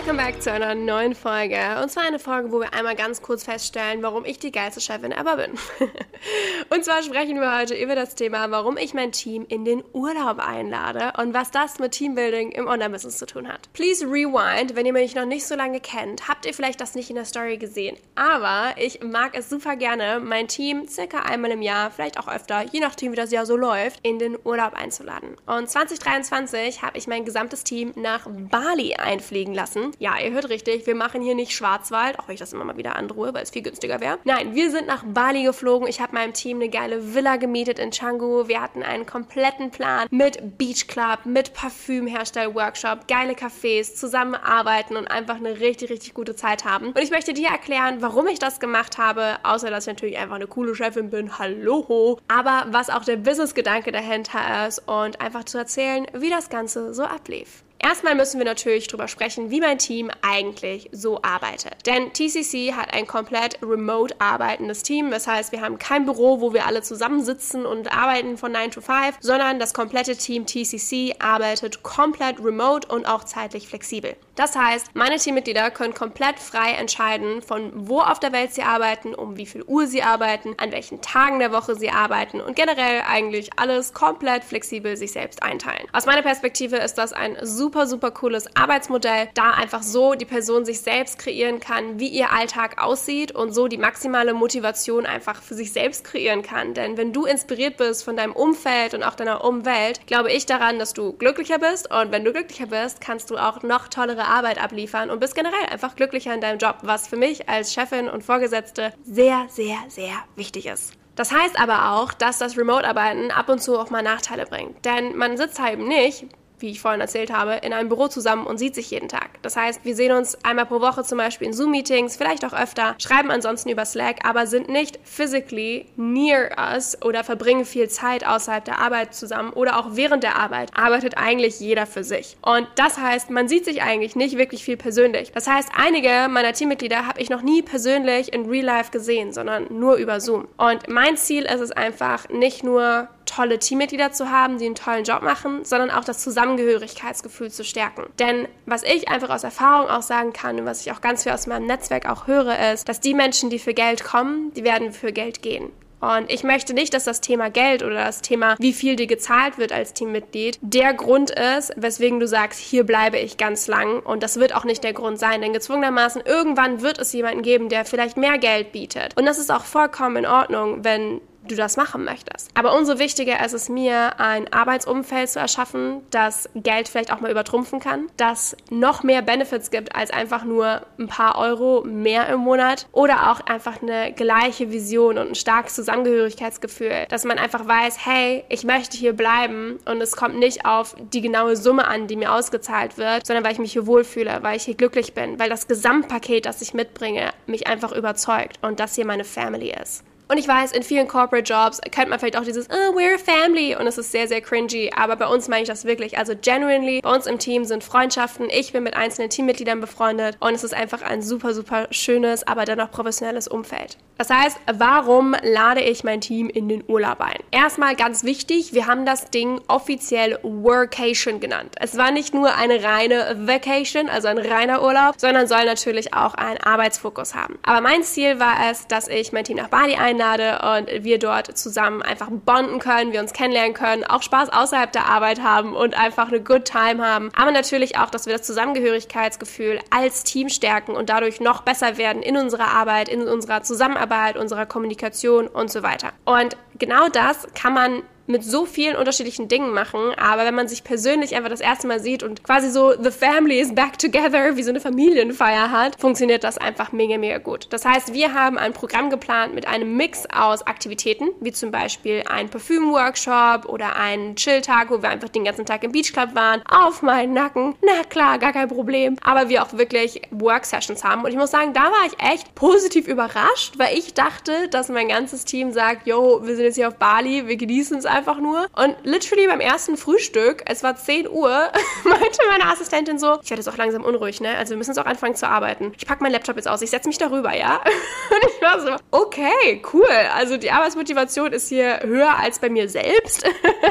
Welcome back zu einer neuen Folge. Und zwar eine Folge, wo wir einmal ganz kurz feststellen, warum ich die geilste Chefin ever bin. und zwar sprechen wir heute über das Thema, warum ich mein Team in den Urlaub einlade und was das mit Teambuilding im Online-Business zu tun hat. Please rewind, wenn ihr mich noch nicht so lange kennt, habt ihr vielleicht das nicht in der Story gesehen. Aber ich mag es super gerne, mein Team circa einmal im Jahr, vielleicht auch öfter, je nachdem wie das Jahr so läuft, in den Urlaub einzuladen. Und 2023 habe ich mein gesamtes Team nach Bali einfliegen lassen ja, ihr hört richtig, wir machen hier nicht Schwarzwald, auch wenn ich das immer mal wieder androhe, weil es viel günstiger wäre. Nein, wir sind nach Bali geflogen. Ich habe meinem Team eine geile Villa gemietet in Canggu. Wir hatten einen kompletten Plan mit Beach Club, mit Parfümherstell-Workshop, geile Cafés, zusammenarbeiten und einfach eine richtig, richtig gute Zeit haben. Und ich möchte dir erklären, warum ich das gemacht habe, außer dass ich natürlich einfach eine coole Chefin bin. Hallo! Aber was auch der Business-Gedanke dahinter ist und einfach zu erzählen, wie das Ganze so ablief. Erstmal müssen wir natürlich darüber sprechen, wie mein Team eigentlich so arbeitet. Denn TCC hat ein komplett remote arbeitendes Team. Das heißt, wir haben kein Büro, wo wir alle zusammensitzen und arbeiten von 9 to 5, sondern das komplette Team TCC arbeitet komplett remote und auch zeitlich flexibel. Das heißt, meine Teammitglieder können komplett frei entscheiden, von wo auf der Welt sie arbeiten, um wie viel Uhr sie arbeiten, an welchen Tagen der Woche sie arbeiten und generell eigentlich alles komplett flexibel sich selbst einteilen. Aus meiner Perspektive ist das ein super super, super cooles Arbeitsmodell, da einfach so die Person sich selbst kreieren kann, wie ihr Alltag aussieht und so die maximale Motivation einfach für sich selbst kreieren kann. Denn wenn du inspiriert bist von deinem Umfeld und auch deiner Umwelt, glaube ich daran, dass du glücklicher bist und wenn du glücklicher bist, kannst du auch noch tollere Arbeit abliefern und bist generell einfach glücklicher in deinem Job, was für mich als Chefin und Vorgesetzte sehr, sehr, sehr wichtig ist. Das heißt aber auch, dass das Remote-Arbeiten ab und zu auch mal Nachteile bringt. Denn man sitzt halt nicht wie ich vorhin erzählt habe, in einem Büro zusammen und sieht sich jeden Tag. Das heißt, wir sehen uns einmal pro Woche zum Beispiel in Zoom-Meetings, vielleicht auch öfter, schreiben ansonsten über Slack, aber sind nicht physically near us oder verbringen viel Zeit außerhalb der Arbeit zusammen oder auch während der Arbeit arbeitet eigentlich jeder für sich. Und das heißt, man sieht sich eigentlich nicht wirklich viel persönlich. Das heißt, einige meiner Teammitglieder habe ich noch nie persönlich in Real Life gesehen, sondern nur über Zoom. Und mein Ziel ist es einfach, nicht nur tolle Teammitglieder zu haben, die einen tollen Job machen, sondern auch das Zusammengehörigkeitsgefühl zu stärken. Denn was ich einfach aus Erfahrung auch sagen kann und was ich auch ganz viel aus meinem Netzwerk auch höre, ist, dass die Menschen, die für Geld kommen, die werden für Geld gehen. Und ich möchte nicht, dass das Thema Geld oder das Thema, wie viel dir gezahlt wird als Teammitglied, der Grund ist, weswegen du sagst, hier bleibe ich ganz lang. Und das wird auch nicht der Grund sein, denn gezwungenermaßen irgendwann wird es jemanden geben, der vielleicht mehr Geld bietet. Und das ist auch vollkommen in Ordnung, wenn du das machen möchtest. Aber umso wichtiger ist es mir, ein Arbeitsumfeld zu erschaffen, das Geld vielleicht auch mal übertrumpfen kann, das noch mehr Benefits gibt als einfach nur ein paar Euro mehr im Monat oder auch einfach eine gleiche Vision und ein starkes Zusammengehörigkeitsgefühl, dass man einfach weiß, hey, ich möchte hier bleiben und es kommt nicht auf die genaue Summe an, die mir ausgezahlt wird, sondern weil ich mich hier wohlfühle, weil ich hier glücklich bin, weil das Gesamtpaket, das ich mitbringe, mich einfach überzeugt und das hier meine Family ist. Und ich weiß, in vielen Corporate Jobs kennt man vielleicht auch dieses, oh, we're a family und es ist sehr, sehr cringy, aber bei uns meine ich das wirklich. Also genuinely, bei uns im Team sind Freundschaften, ich bin mit einzelnen Teammitgliedern befreundet und es ist einfach ein super, super schönes, aber dennoch professionelles Umfeld. Das heißt, warum lade ich mein Team in den Urlaub ein? Erstmal ganz wichtig, wir haben das Ding offiziell Workation genannt. Es war nicht nur eine reine Vacation, also ein reiner Urlaub, sondern soll natürlich auch einen Arbeitsfokus haben. Aber mein Ziel war es, dass ich mein Team nach Bali einlade einlade und wir dort zusammen einfach bonden können, wir uns kennenlernen können, auch Spaß außerhalb der Arbeit haben und einfach eine good time haben. Aber natürlich auch, dass wir das Zusammengehörigkeitsgefühl als Team stärken und dadurch noch besser werden in unserer Arbeit, in unserer Zusammenarbeit, unserer Kommunikation und so weiter. Und genau das kann man mit so vielen unterschiedlichen Dingen machen, aber wenn man sich persönlich einfach das erste Mal sieht und quasi so the family is back together, wie so eine Familienfeier hat, funktioniert das einfach mega, mega gut. Das heißt, wir haben ein Programm geplant mit einem Mix aus Aktivitäten, wie zum Beispiel ein Parfüm-Workshop oder einen Chill-Tag, wo wir einfach den ganzen Tag im Beachclub waren, auf meinen Nacken. Na klar, gar kein Problem. Aber wir auch wirklich Work-Sessions haben. Und ich muss sagen, da war ich echt positiv überrascht, weil ich dachte, dass mein ganzes Team sagt, yo, wir sind jetzt hier auf Bali, wir genießen es einfach nur. Und literally beim ersten Frühstück, es war 10 Uhr, meinte meine Assistentin so, ich werde jetzt auch langsam unruhig, ne? Also wir müssen jetzt auch anfangen zu arbeiten. Ich packe meinen Laptop jetzt aus, ich setze mich darüber, ja? Und ich war so, okay, cool. Also die Arbeitsmotivation ist hier höher als bei mir selbst.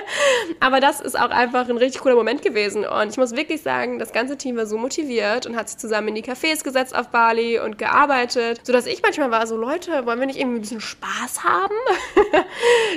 Aber das ist auch einfach ein richtig cooler Moment gewesen. Und ich muss wirklich sagen, das ganze Team war so motiviert und hat sich zusammen in die Cafés gesetzt auf Bali und gearbeitet, sodass ich manchmal war so, Leute, wollen wir nicht irgendwie ein bisschen Spaß haben?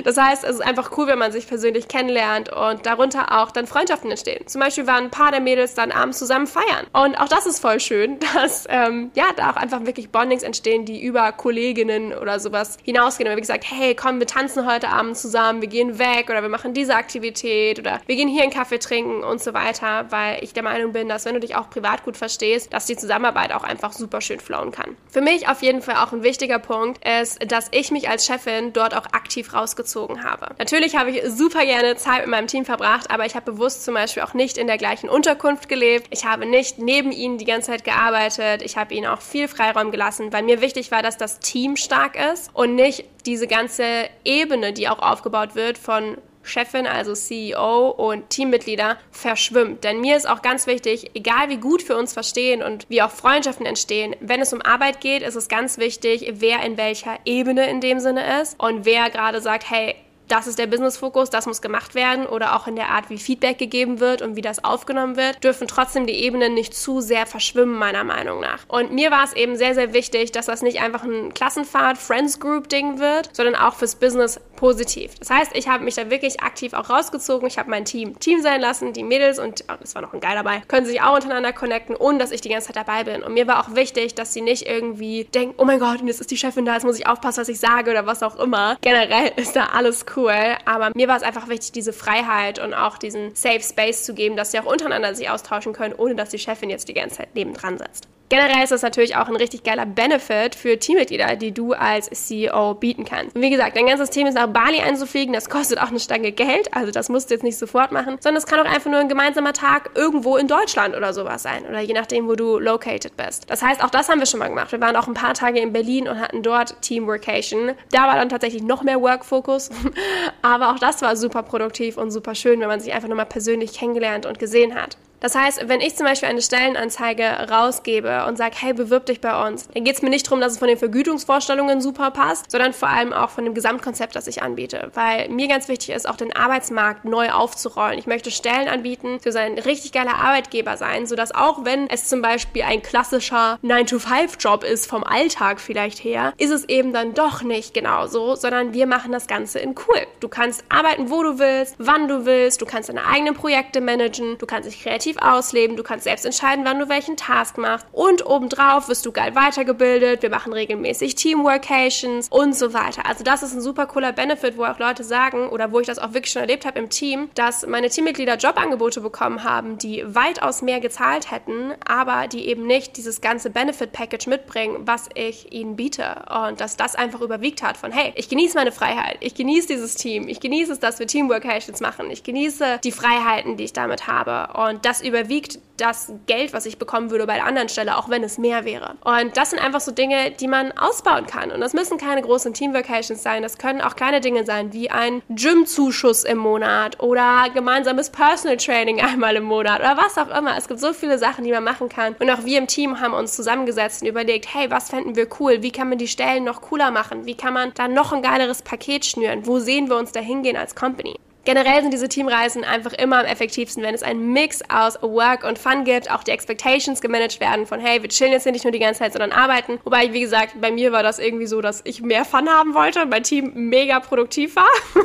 das heißt, es ist einfach cool, wenn man sich persönlich kennenlernt und darunter auch dann Freundschaften entstehen. Zum Beispiel waren ein paar der Mädels dann abends zusammen feiern. Und auch das ist voll schön, dass ähm, ja da auch einfach wirklich Bondings entstehen, die über Kolleginnen oder sowas hinausgehen. Und wie gesagt, hey, komm, wir tanzen heute Abend zusammen, wir gehen weg oder wir machen diese Aktivität oder wir gehen hier einen Kaffee trinken und so weiter, weil ich der Meinung bin, dass wenn du dich auch privat gut verstehst, dass die Zusammenarbeit auch einfach super schön flowen kann. Für mich auf jeden Fall auch ein wichtiger Punkt ist, dass ich mich als Chefin dort auch aktiv rausgezogen habe. Natürlich habe ich super gerne Zeit mit meinem Team verbracht, aber ich habe bewusst zum Beispiel auch nicht in der gleichen Unterkunft gelebt. Ich habe nicht neben ihnen die ganze Zeit gearbeitet. Ich habe ihnen auch viel Freiraum gelassen, weil mir wichtig war, dass das Team stark ist und nicht diese ganze Ebene, die auch aufgebaut wird von Chefin, also CEO und Teammitglieder verschwimmt. Denn mir ist auch ganz wichtig, egal wie gut wir uns verstehen und wie auch Freundschaften entstehen, wenn es um Arbeit geht, ist es ganz wichtig, wer in welcher Ebene in dem Sinne ist und wer gerade sagt, hey, das ist der Business-Fokus, das muss gemacht werden oder auch in der Art, wie Feedback gegeben wird und wie das aufgenommen wird, dürfen trotzdem die Ebenen nicht zu sehr verschwimmen, meiner Meinung nach. Und mir war es eben sehr, sehr wichtig, dass das nicht einfach ein Klassenfahrt, Friends Group-Ding wird, sondern auch fürs Business positiv. Das heißt, ich habe mich da wirklich aktiv auch rausgezogen. Ich habe mein Team Team sein lassen, die Mädels und oh, es war noch ein Geil dabei, können sich auch untereinander connecten, ohne dass ich die ganze Zeit dabei bin. Und mir war auch wichtig, dass sie nicht irgendwie denken, oh mein Gott, jetzt ist die Chefin da, jetzt muss ich aufpassen, was ich sage oder was auch immer. Generell ist da alles cool cool, aber mir war es einfach wichtig, diese Freiheit und auch diesen Safe Space zu geben, dass sie auch untereinander sich austauschen können, ohne dass die Chefin jetzt die ganze Zeit nebendran sitzt. Generell ist das natürlich auch ein richtig geiler Benefit für Teammitglieder, die du als CEO bieten kannst. Und wie gesagt, dein ganzes Team ist nach Bali einzufliegen, das kostet auch eine Stange Geld, also das musst du jetzt nicht sofort machen, sondern es kann auch einfach nur ein gemeinsamer Tag irgendwo in Deutschland oder sowas sein oder je nachdem, wo du located bist. Das heißt, auch das haben wir schon mal gemacht. Wir waren auch ein paar Tage in Berlin und hatten dort Team Workation. Da war dann tatsächlich noch mehr Work-Fokus, aber auch das war super produktiv und super schön, wenn man sich einfach nochmal persönlich kennengelernt und gesehen hat. Das heißt, wenn ich zum Beispiel eine Stellenanzeige rausgebe und sage, hey, bewirb dich bei uns, dann geht es mir nicht darum, dass es von den Vergütungsvorstellungen super passt, sondern vor allem auch von dem Gesamtkonzept, das ich anbiete. Weil mir ganz wichtig ist, auch den Arbeitsmarkt neu aufzurollen. Ich möchte Stellen anbieten, für sein richtig geiler Arbeitgeber sein, sodass auch wenn es zum Beispiel ein klassischer 9-to-5-Job ist, vom Alltag vielleicht her, ist es eben dann doch nicht genauso, sondern wir machen das Ganze in cool. Du kannst arbeiten, wo du willst, wann du willst, du kannst deine eigenen Projekte managen, du kannst dich kreativ kreativ ausleben, du kannst selbst entscheiden, wann du welchen Task machst. Und obendrauf wirst du geil weitergebildet, wir machen regelmäßig Teamworkations und so weiter. Also das ist ein super cooler Benefit, wo auch Leute sagen oder wo ich das auch wirklich schon erlebt habe im Team, dass meine Teammitglieder Jobangebote bekommen haben, die weitaus mehr gezahlt hätten, aber die eben nicht dieses ganze Benefit-Package mitbringen, was ich ihnen biete. Und dass das einfach überwiegt hat von, hey, ich genieße meine Freiheit, ich genieße dieses Team, ich genieße es, dass wir Teamworkations machen, ich genieße die Freiheiten, die ich damit habe. Und das überwiegt das Geld, was ich bekommen würde bei der anderen Stelle, auch wenn es mehr wäre. Und das sind einfach so Dinge, die man ausbauen kann. Und das müssen keine großen Team-Vacations sein. Das können auch kleine Dinge sein, wie ein Gym-Zuschuss im Monat oder gemeinsames Personal Training einmal im Monat oder was auch immer. Es gibt so viele Sachen, die man machen kann. Und auch wir im Team haben uns zusammengesetzt und überlegt, hey, was fänden wir cool? Wie kann man die Stellen noch cooler machen? Wie kann man da noch ein geileres Paket schnüren? Wo sehen wir uns da hingehen als Company? Generell sind diese Teamreisen einfach immer am effektivsten, wenn es einen Mix aus Work und Fun gibt, auch die Expectations gemanagt werden von, hey, wir chillen jetzt nicht nur die ganze Zeit, sondern arbeiten. Wobei, wie gesagt, bei mir war das irgendwie so, dass ich mehr Fun haben wollte und mein Team mega produktiv war.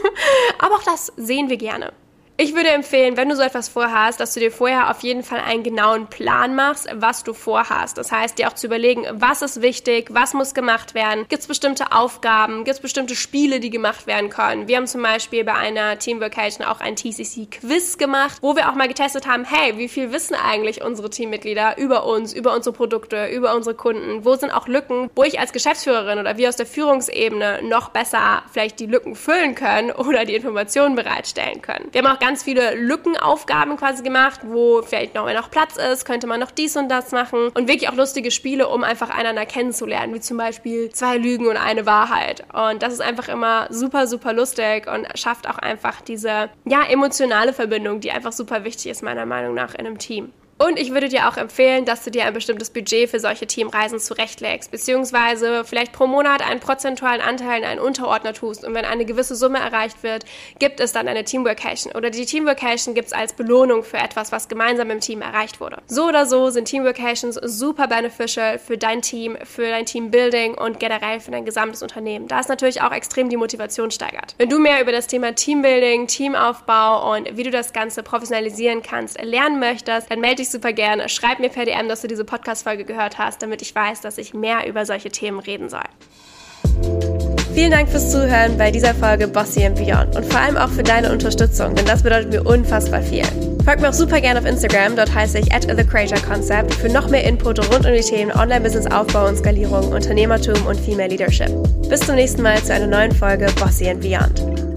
Aber auch das sehen wir gerne. Ich würde empfehlen, wenn du so etwas vorhast, dass du dir vorher auf jeden Fall einen genauen Plan machst, was du vorhast. Das heißt, dir auch zu überlegen, was ist wichtig, was muss gemacht werden, gibt es bestimmte Aufgaben, gibt es bestimmte Spiele, die gemacht werden können. Wir haben zum Beispiel bei einer Team Vacation auch ein TCC-Quiz gemacht, wo wir auch mal getestet haben, hey, wie viel wissen eigentlich unsere Teammitglieder über uns, über unsere Produkte, über unsere Kunden? Wo sind auch Lücken, wo ich als Geschäftsführerin oder wir aus der Führungsebene noch besser vielleicht die Lücken füllen können oder die Informationen bereitstellen können? Wir haben auch ganz viele Lückenaufgaben quasi gemacht, wo vielleicht noch, noch Platz ist, könnte man noch dies und das machen und wirklich auch lustige Spiele, um einfach einander kennenzulernen, wie zum Beispiel zwei Lügen und eine Wahrheit. Und das ist einfach immer super, super lustig und schafft auch einfach diese, ja, emotionale Verbindung, die einfach super wichtig ist, meiner Meinung nach, in einem Team. Und ich würde dir auch empfehlen, dass du dir ein bestimmtes Budget für solche Teamreisen zurechtlegst, beziehungsweise vielleicht pro Monat einen prozentualen Anteil in einen Unterordner tust. Und wenn eine gewisse Summe erreicht wird, gibt es dann eine Teamworkation. Oder die Teamworkation gibt es als Belohnung für etwas, was gemeinsam im Team erreicht wurde. So oder so sind Teamworkations super beneficial für dein Team, für dein Teambuilding und generell für dein gesamtes Unternehmen. Da es natürlich auch extrem die Motivation steigert. Wenn du mehr über das Thema Teambuilding, Teamaufbau und wie du das Ganze professionalisieren kannst lernen möchtest, dann melde dich ich super gerne. Schreib mir per DM, dass du diese Podcast-Folge gehört hast, damit ich weiß, dass ich mehr über solche Themen reden soll. Vielen Dank fürs Zuhören bei dieser Folge Bossy and Beyond und vor allem auch für deine Unterstützung, denn das bedeutet mir unfassbar viel. Folgt mir auch super gerne auf Instagram, dort heiße ich at The Creator Concept für noch mehr Input rund um die Themen Online-Business-Aufbau und Skalierung, Unternehmertum und Female Leadership. Bis zum nächsten Mal zu einer neuen Folge Bossy and Beyond.